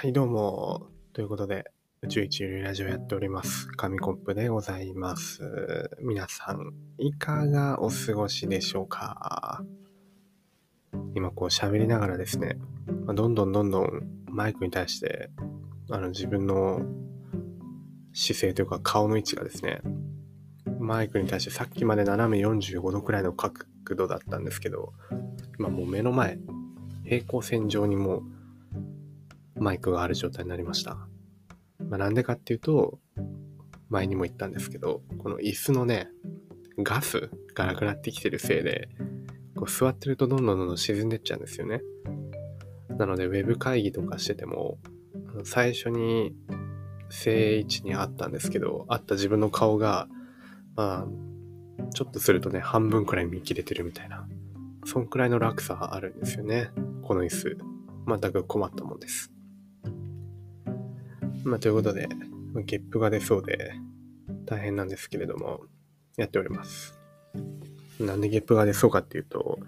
はい、どうも。ということで、宇宙一流ラジオやっております。紙コップでございます。皆さん、いかがお過ごしでしょうか？今、こう喋りながらですね、どんどんどんどんマイクに対して、あの、自分の姿勢というか顔の位置がですね、マイクに対してさっきまで斜め45度くらいの角度だったんですけど、今もう目の前、平行線上にもうマイクがある状態になりました。まあ、なんでかっていうと、前にも言ったんですけど、この椅子のね、ガスがなくなってきてるせいで、こう座ってるとどんどんどんどん沈んでっちゃうんですよね。なので、ウェブ会議とかしてても、最初に正位置にあったんですけど、あった自分の顔が、まあ、ちょっとするとね、半分くらい見切れてるみたいな、そんくらいの落差あるんですよね。この椅子。全く困ったもんです。まあ、ということで、ゲップが出そうで大変なんですけれども、やっております。なんでゲップが出そうかっていうと、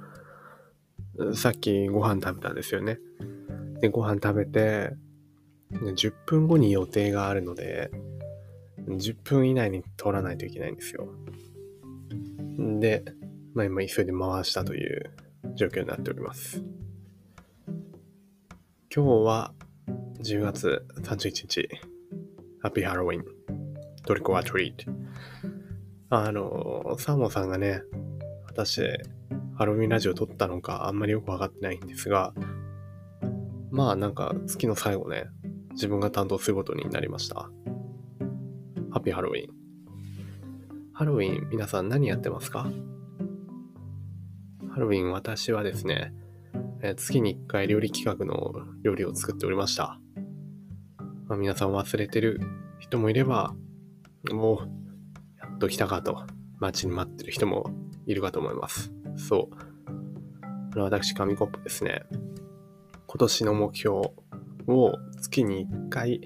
さっきご飯食べたんですよね。で、ご飯食べて、10分後に予定があるので、10分以内に通らないといけないんですよ。で、まあ今急いで回したという状況になっております。今日は10月31日、ハッピーハロウィン、トリコアトリート。あの、サーモンさんがね、私、ハロウィンラジオ撮ったのかあんまりよくわかってないんですが、まあなんか月の最後ね、自分が担当することになりました。ハッピーハロウィン。ハロウィン皆さん何やってますか？ハロウィン私はですね、え月に1回料理企画の料理を作っておりました。まあ、皆さん忘れてる人もいれば、もう、やっと来たかと、待ちに待ってる人もいるかと思います。そう。私、紙コップですね。今年の目標を月に1回、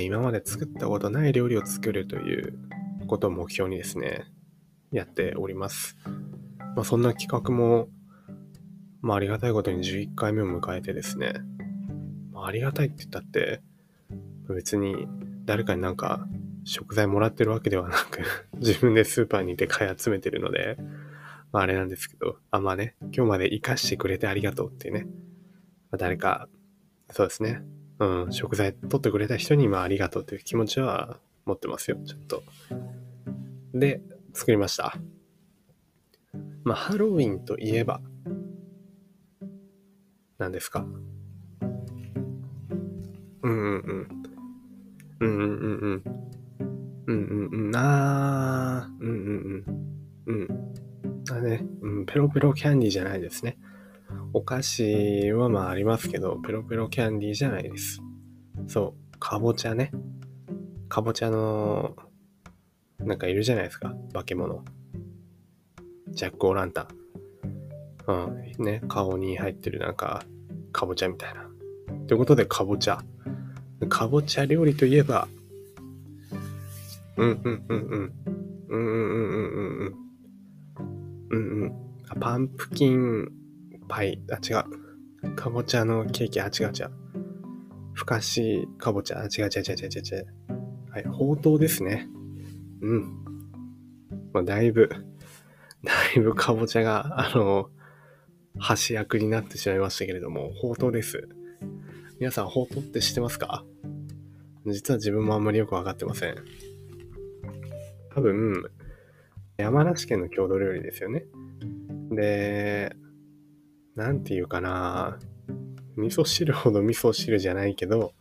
今まで作ったことない料理を作るということを目標にですね、やっております。まあ、そんな企画もまあ、ありがたいことに11回目を迎えてですね、まあ、ありがたいって言ったって、別に誰かになんか食材もらってるわけではなく、自分でスーパーに行って買い集めてるので、まあ、あれなんですけど、あ、まあね、今日まで活かしてくれてありがとうっていうね、まあ、誰か、そうですね、うん、食材取ってくれた人に、まあ、ありがとうという気持ちは持ってますよ、ちょっと。で、作りました。まあ、ハロウィンといえば、何ですかうんうんうん。うんうんうんうん。うんうんうん。あー、うんうんうん。うん。あね、うん、ペロペロキャンディーじゃないですね。お菓子はまあありますけど、ペロペロキャンディーじゃないです。そう、かぼちゃね。かぼちゃの、なんかいるじゃないですか、化け物。ジャック・オランタン。うん、ね、顔に入ってるなんか、かぼちゃみたいな。ということで、かぼちゃ。かぼちゃ料理といえば、うんうんうんうん。うんうんうんうんうんうん。うんうん。あパンプキンパイ。あ、違う。かぼちゃのケーキ。あ、違う違う。ふかしかぼちゃ。あ、違う違う違う違う違う。はい、ほうとうですね。うん。まあ、だいぶ、だいぶかぼちゃが、あの、端役になってしまいましたけれども、ほうとうです。皆さん、ほうとって知ってますか？実は自分もあんまりよくわかってません。多分、山梨県の郷土料理ですよね。で、なんていうかな、味噌汁ほど味噌汁じゃないけど、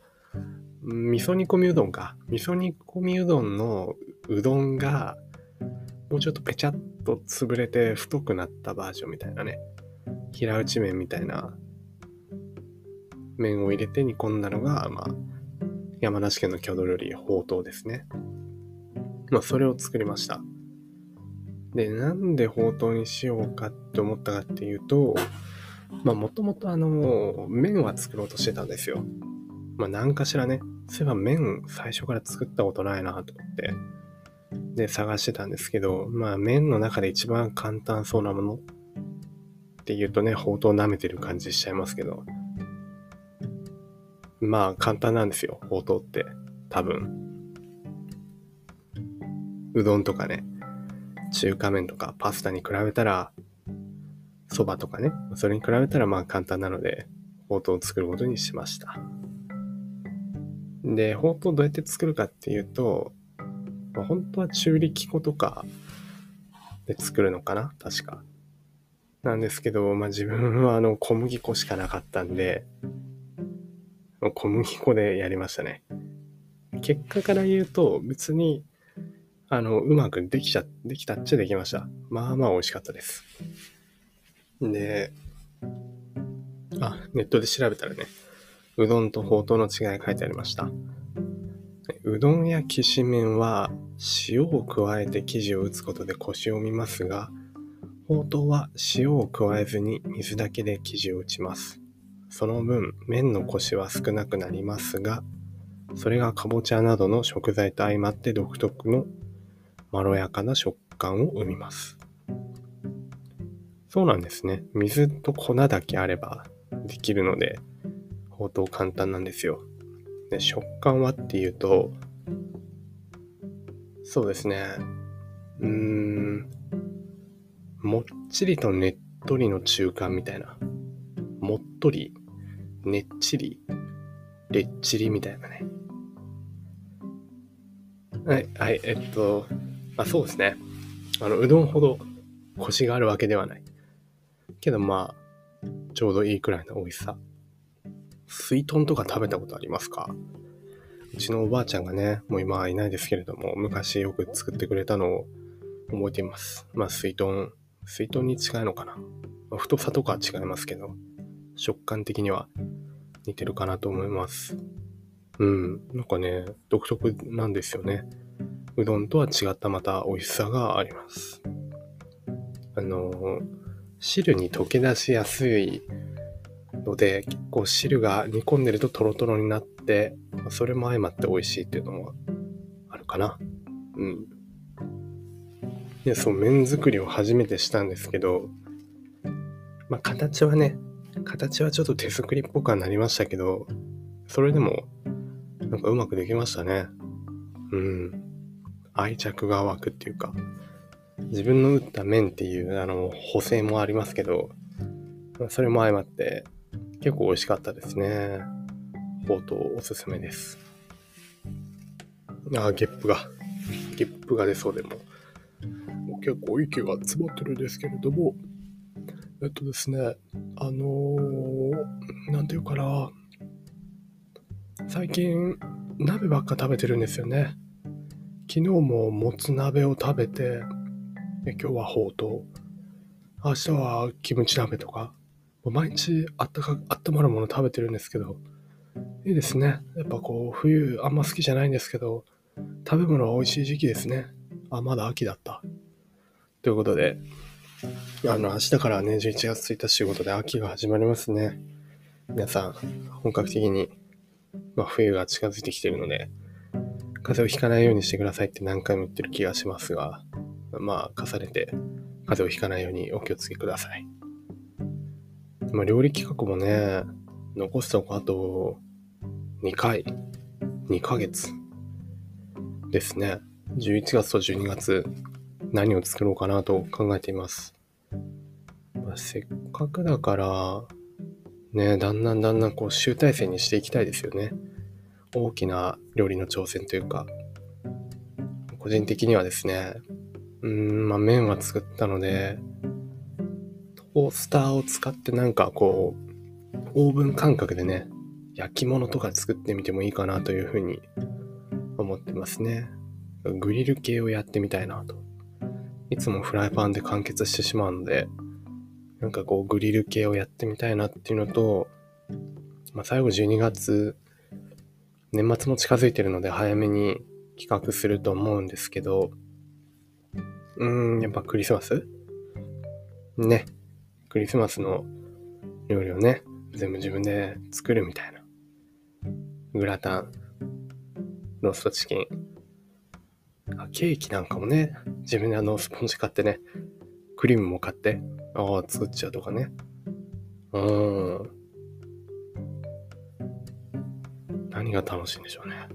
味噌煮込みうどんか。味噌煮込みうどんのうどんが、もうちょっとぺちゃっと潰れて太くなったバージョンみたいなね。平打ち麺みたいな麺を入れて煮込んだのが、まあ、山梨県の郷土料理、ほうとうですね。まあ、それを作りました。で、なんでほうとうにしようかって思ったかっていうと、まあ、もともとあの、麺は作ろうとしてたんですよ。まあ、なんかしらね、そういえば麺最初から作ったことないなと思って、で、探してたんですけど、まあ、麺の中で一番簡単そうなものって言うとね、ほうとう舐めてる感じしちゃいますけど、まあ簡単なんですよ、ほうとうって。多分。うどんとかね、中華麺とかパスタに比べたら、そばとかね、それに比べたらまあ簡単なので、ほうとうを作ることにしました。で、ほうとうどうやって作るかっていうと、まあ、本当は中力粉とかで作るのかな確か。なんですけど、まあ自分はあの小麦粉しかなかったんで、小麦粉でやりましたね。結果から言うと、別に、あの、うまくできちゃ、できたっちゃできました。まあまあ美味しかったです。で、あ、ネットで調べたらね、うどんとほうとうの違い書いてありました。うどんやきしめんは塩を加えて生地を打つことでコシを見ますが、ほうとうは塩を加えずに水だけで生地を打ちます。その分、麺のコシは少なくなりますが、それがかぼちゃなどの食材と相まって独特のまろやかな食感を生みます。そうなんですね。水と粉だけあればできるので、ほうとう簡単なんですよ。で、食感はっていうと、そうですね。うーん、もっちりとねっとりの中間みたいな。もっとり、ねっちり、れっちりみたいなね。はい、はい、えっと、まあ、そうですね。あの、うどんほどコシがあるわけではない。けどまあ、ちょうどいいくらいの美味しさ。水豚とか食べたことありますか？うちのおばあちゃんがね、もう今はいないですけれども、昔よく作ってくれたのを覚えています。まあ、水豚、水豚に近いのかな。ま、太さとかは違いますけど、食感的には似てるかなと思います。うん、なんかね、独特なんですよね。うどんとは違ったまた美味しさがあります。あの、汁に溶け出しやすいので、結構汁が煮込んでるとトロトロになって、それも相まって美味しいっていうのもあるかな。うん。いや、そう、麺作りを初めてしたんですけど、まあ、形はね、形はちょっと手作りっぽくはなりましたけど、それでも、なんかうまくできましたね。うん。愛着が湧くっていうか、自分の打った麺っていう、あの、補正もありますけど、それも相まって、結構美味しかったですね。ほうとうおすすめです。あ、ゲップが、ゲップが出そうでも、結構息が詰まってるんですけれども、えっとですね、あのー、なんていうかな、最近、鍋ばっか食べてるんですよね。昨日ももつ鍋を食べて、今日はほうとう、明日はキムチ鍋とか、毎日あったか、あったまるもの食べてるんですけど、いいですね。やっぱこう、冬あんま好きじゃないんですけど、食べ物は美味しい時期ですね。あ、まだ秋だった。ということで、あの、明日からね、11月1日仕事で秋が始まりますね。皆さん、本格的に、まあ、冬が近づいてきてるので、風邪をひかないようにしてくださいって何回も言ってる気がしますが、まあ、重ねて風邪をひかないようにお気をつけください。まあ、料理企画もね、残すとこあと2回、2ヶ月ですね。11月と12月、何を作ろうかなと考えています。まあ、せっかくだから、ね、だんだんだんだんこう集大成にしていきたいですよね。大きな料理の挑戦というか、個人的にはですね、うん、まあ麺は作ったので、トースターを使ってなんかこう、オーブン感覚でね、焼き物とか作ってみてもいいかなというふうに思ってますね。グリル系をやってみたいなと。いつもフライパンで完結してしまうので、なんかこうグリル系をやってみたいなっていうのと、まあ、最後12月、年末も近づいてるので早めに企画すると思うんですけど、うーん、やっぱクリスマス？ね。クリスマスの料理をね、全部自分で作るみたいな。グラタン、ローストチキン、あケーキなんかもね、自分であのスポンジ買ってね、クリームも買って、ああ、作っちゃうとかね。うん。何が楽しいんでしょうね。